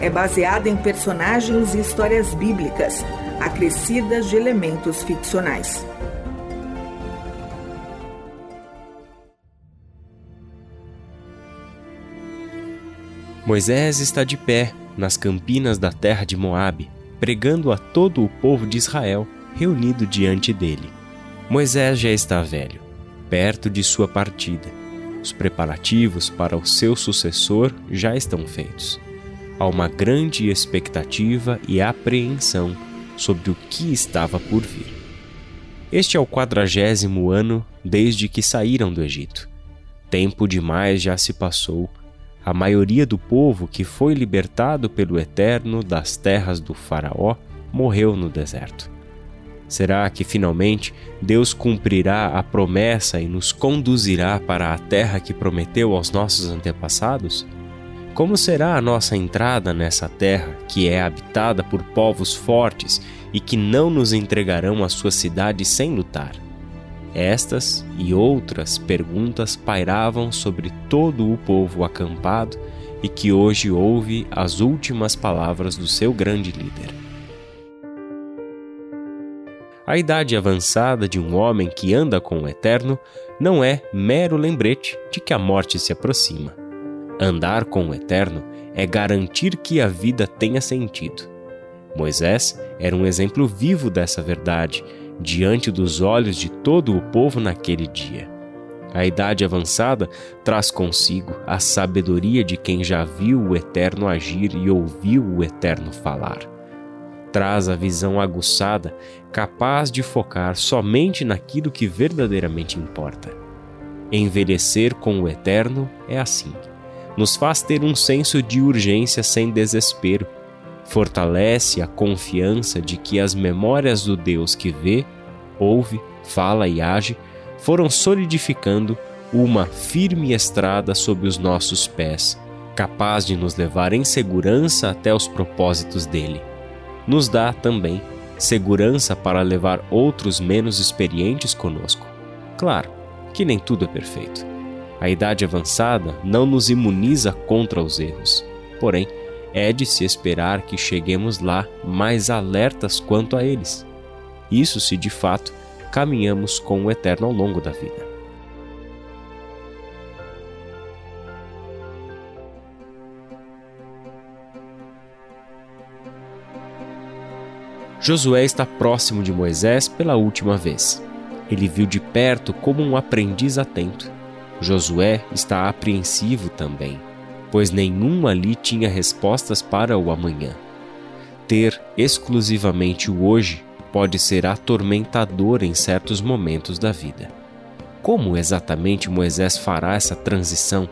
é baseada em personagens e histórias bíblicas, acrescidas de elementos ficcionais. Moisés está de pé nas campinas da terra de Moabe, pregando a todo o povo de Israel reunido diante dele. Moisés já está velho, perto de sua partida. Os preparativos para o seu sucessor já estão feitos. Há uma grande expectativa e apreensão sobre o que estava por vir. Este é o quadragésimo ano desde que saíram do Egito. Tempo demais já se passou a maioria do povo que foi libertado pelo Eterno das terras do Faraó morreu no deserto. Será que finalmente Deus cumprirá a promessa e nos conduzirá para a terra que prometeu aos nossos antepassados? Como será a nossa entrada nessa terra que é habitada por povos fortes e que não nos entregarão a sua cidade sem lutar? Estas e outras perguntas pairavam sobre todo o povo acampado e que hoje ouve as últimas palavras do seu grande líder. A idade avançada de um homem que anda com o Eterno não é mero lembrete de que a morte se aproxima. Andar com o Eterno é garantir que a vida tenha sentido. Moisés era um exemplo vivo dessa verdade diante dos olhos de todo o povo naquele dia. A idade avançada traz consigo a sabedoria de quem já viu o Eterno agir e ouviu o Eterno falar. Traz a visão aguçada, capaz de focar somente naquilo que verdadeiramente importa. Envelhecer com o Eterno é assim. Nos faz ter um senso de urgência sem desespero fortalece a confiança de que as memórias do Deus que vê, ouve, fala e age foram solidificando uma firme estrada sob os nossos pés, capaz de nos levar em segurança até os propósitos dele. Nos dá também segurança para levar outros menos experientes conosco. Claro que nem tudo é perfeito. A idade avançada não nos imuniza contra os erros, porém, é de se esperar que cheguemos lá mais alertas quanto a eles. Isso se de fato caminhamos com o Eterno ao longo da vida. Josué está próximo de Moisés pela última vez. Ele viu de perto como um aprendiz atento. Josué está apreensivo também pois nenhum ali tinha respostas para o amanhã. Ter exclusivamente o hoje pode ser atormentador em certos momentos da vida. Como exatamente Moisés fará essa transição?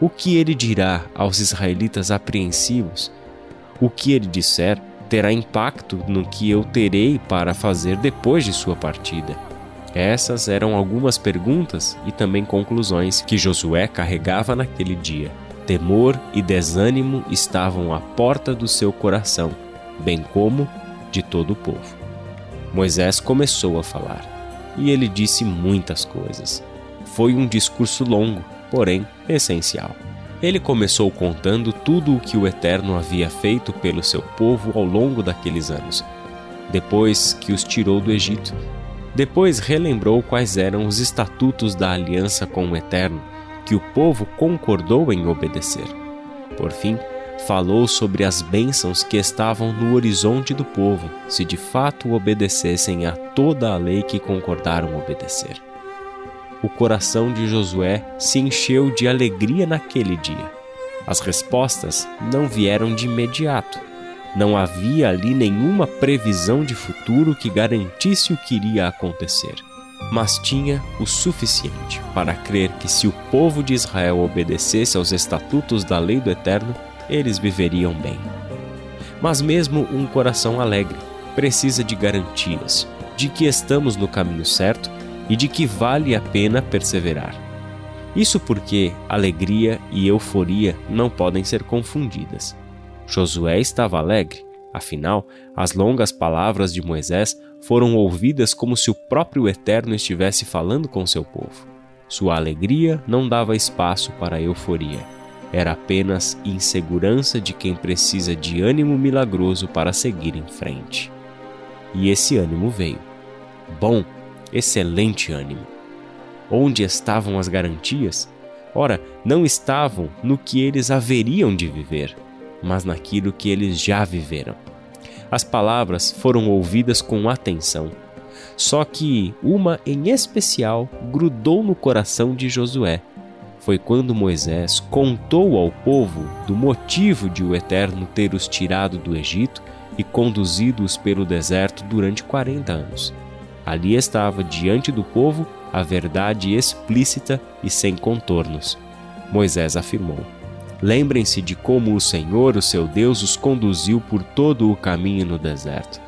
O que ele dirá aos israelitas apreensivos? O que ele disser terá impacto no que eu terei para fazer depois de sua partida. Essas eram algumas perguntas e também conclusões que Josué carregava naquele dia. Temor e desânimo estavam à porta do seu coração, bem como de todo o povo. Moisés começou a falar, e ele disse muitas coisas. Foi um discurso longo, porém essencial. Ele começou contando tudo o que o Eterno havia feito pelo seu povo ao longo daqueles anos, depois que os tirou do Egito. Depois relembrou quais eram os estatutos da aliança com o Eterno que o povo concordou em obedecer. Por fim, falou sobre as bênçãos que estavam no horizonte do povo, se de fato obedecessem a toda a lei que concordaram obedecer. O coração de Josué se encheu de alegria naquele dia. As respostas não vieram de imediato. Não havia ali nenhuma previsão de futuro que garantisse o que iria acontecer mas tinha o suficiente para crer que se o povo de Israel obedecesse aos estatutos da lei do Eterno, eles viveriam bem. Mas mesmo um coração alegre precisa de garantias de que estamos no caminho certo e de que vale a pena perseverar. Isso porque alegria e euforia não podem ser confundidas. Josué estava alegre, afinal, as longas palavras de Moisés foram ouvidas como se o próprio Eterno estivesse falando com seu povo. Sua alegria não dava espaço para euforia. Era apenas insegurança de quem precisa de ânimo milagroso para seguir em frente. E esse ânimo veio. Bom, excelente ânimo. Onde estavam as garantias? Ora, não estavam no que eles haveriam de viver, mas naquilo que eles já viveram. As palavras foram ouvidas com atenção. Só que uma em especial grudou no coração de Josué. Foi quando Moisés contou ao povo do motivo de o Eterno ter os tirado do Egito e conduzido-os pelo deserto durante 40 anos. Ali estava diante do povo a verdade explícita e sem contornos. Moisés afirmou: Lembrem-se de como o Senhor, o seu Deus, os conduziu por todo o caminho no deserto.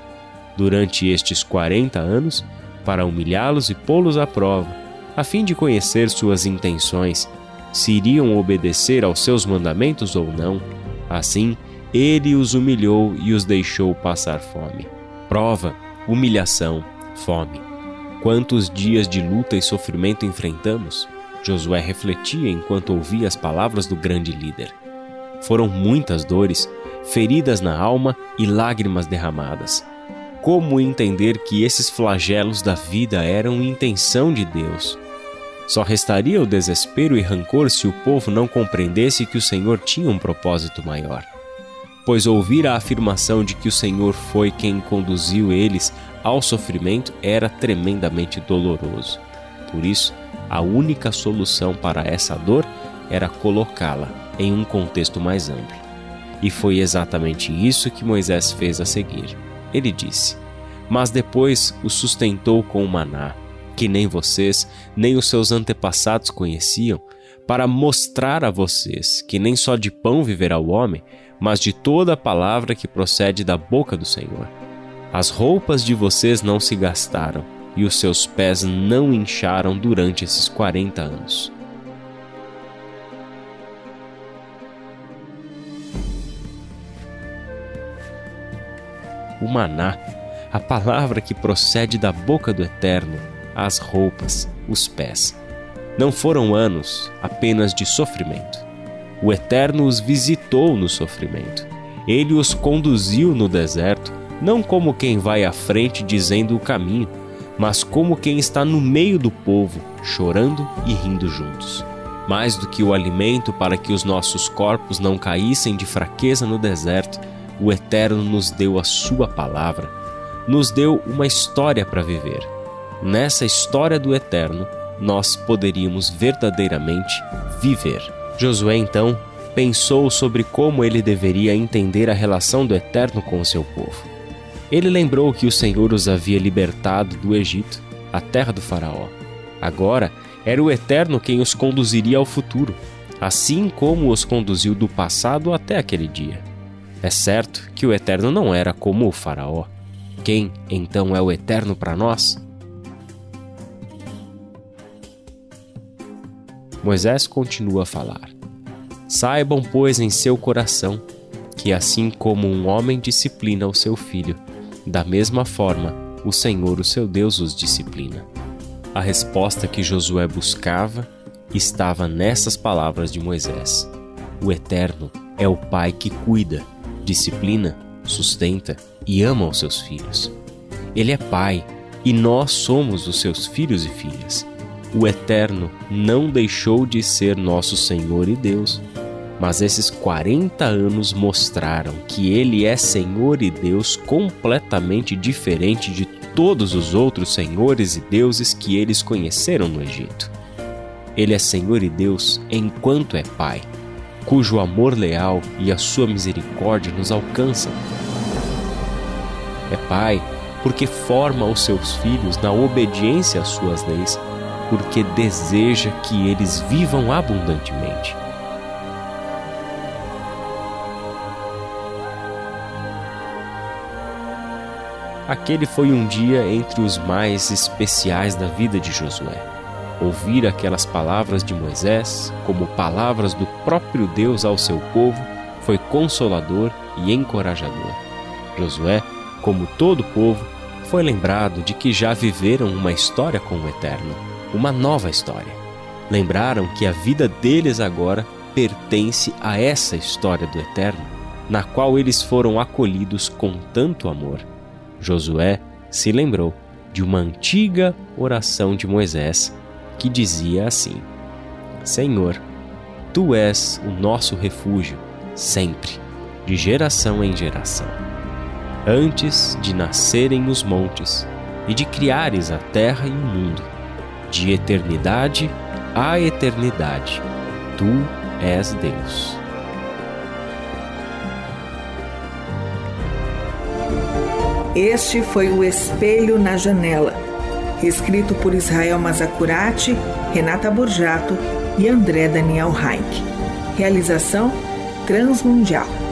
Durante estes quarenta anos, para humilhá-los e pô-los à prova, a fim de conhecer suas intenções, se iriam obedecer aos seus mandamentos ou não. Assim, ele os humilhou e os deixou passar fome. Prova, humilhação, fome. Quantos dias de luta e sofrimento enfrentamos? Josué refletia enquanto ouvia as palavras do grande líder. Foram muitas dores, feridas na alma e lágrimas derramadas. Como entender que esses flagelos da vida eram intenção de Deus? Só restaria o desespero e rancor se o povo não compreendesse que o Senhor tinha um propósito maior. Pois ouvir a afirmação de que o Senhor foi quem conduziu eles ao sofrimento era tremendamente doloroso. Por isso, a única solução para essa dor era colocá-la em um contexto mais amplo. E foi exatamente isso que Moisés fez a seguir. Ele disse: Mas depois o sustentou com o maná, que nem vocês, nem os seus antepassados conheciam, para mostrar a vocês que nem só de pão viverá o homem, mas de toda a palavra que procede da boca do Senhor. As roupas de vocês não se gastaram, e os seus pés não incharam durante esses quarenta anos. O maná, a palavra que procede da boca do Eterno, as roupas, os pés. Não foram anos apenas de sofrimento. O Eterno os visitou no sofrimento. Ele os conduziu no deserto, não como quem vai à frente dizendo o caminho, mas como quem está no meio do povo, chorando e rindo juntos. Mais do que o alimento para que os nossos corpos não caíssem de fraqueza no deserto, o Eterno nos deu a Sua palavra, nos deu uma história para viver. Nessa história do Eterno, nós poderíamos verdadeiramente viver. Josué então pensou sobre como ele deveria entender a relação do Eterno com o seu povo. Ele lembrou que o Senhor os havia libertado do Egito, a terra do Faraó. Agora era o Eterno quem os conduziria ao futuro, assim como os conduziu do passado até aquele dia. É certo que o Eterno não era como o Faraó. Quem então é o Eterno para nós? Moisés continua a falar: Saibam, pois, em seu coração que, assim como um homem disciplina o seu filho, da mesma forma, o Senhor, o seu Deus, os disciplina. A resposta que Josué buscava estava nessas palavras de Moisés. O Eterno é o Pai que cuida, disciplina, sustenta e ama os seus filhos. Ele é Pai e nós somos os seus filhos e filhas. O Eterno não deixou de ser nosso Senhor e Deus, mas esses 40 anos mostraram que ele é Senhor e Deus completamente diferente de todos os outros senhores e deuses que eles conheceram no Egito. Ele é Senhor e Deus enquanto é Pai, cujo amor leal e a sua misericórdia nos alcançam. É Pai porque forma os seus filhos na obediência às suas leis, porque deseja que eles vivam abundantemente. Aquele foi um dia entre os mais especiais da vida de Josué. Ouvir aquelas palavras de Moisés, como palavras do próprio Deus ao seu povo, foi consolador e encorajador. Josué, como todo povo, foi lembrado de que já viveram uma história com o Eterno, uma nova história. Lembraram que a vida deles agora pertence a essa história do Eterno, na qual eles foram acolhidos com tanto amor. Josué se lembrou de uma antiga oração de Moisés que dizia assim: Senhor, tu és o nosso refúgio, sempre, de geração em geração. Antes de nascerem os montes e de criares a terra e o mundo, de eternidade a eternidade, tu és Deus. Este foi o Espelho na Janela, escrito por Israel Mazacurati, Renata Borjato e André Daniel Heinck. Realização Transmundial.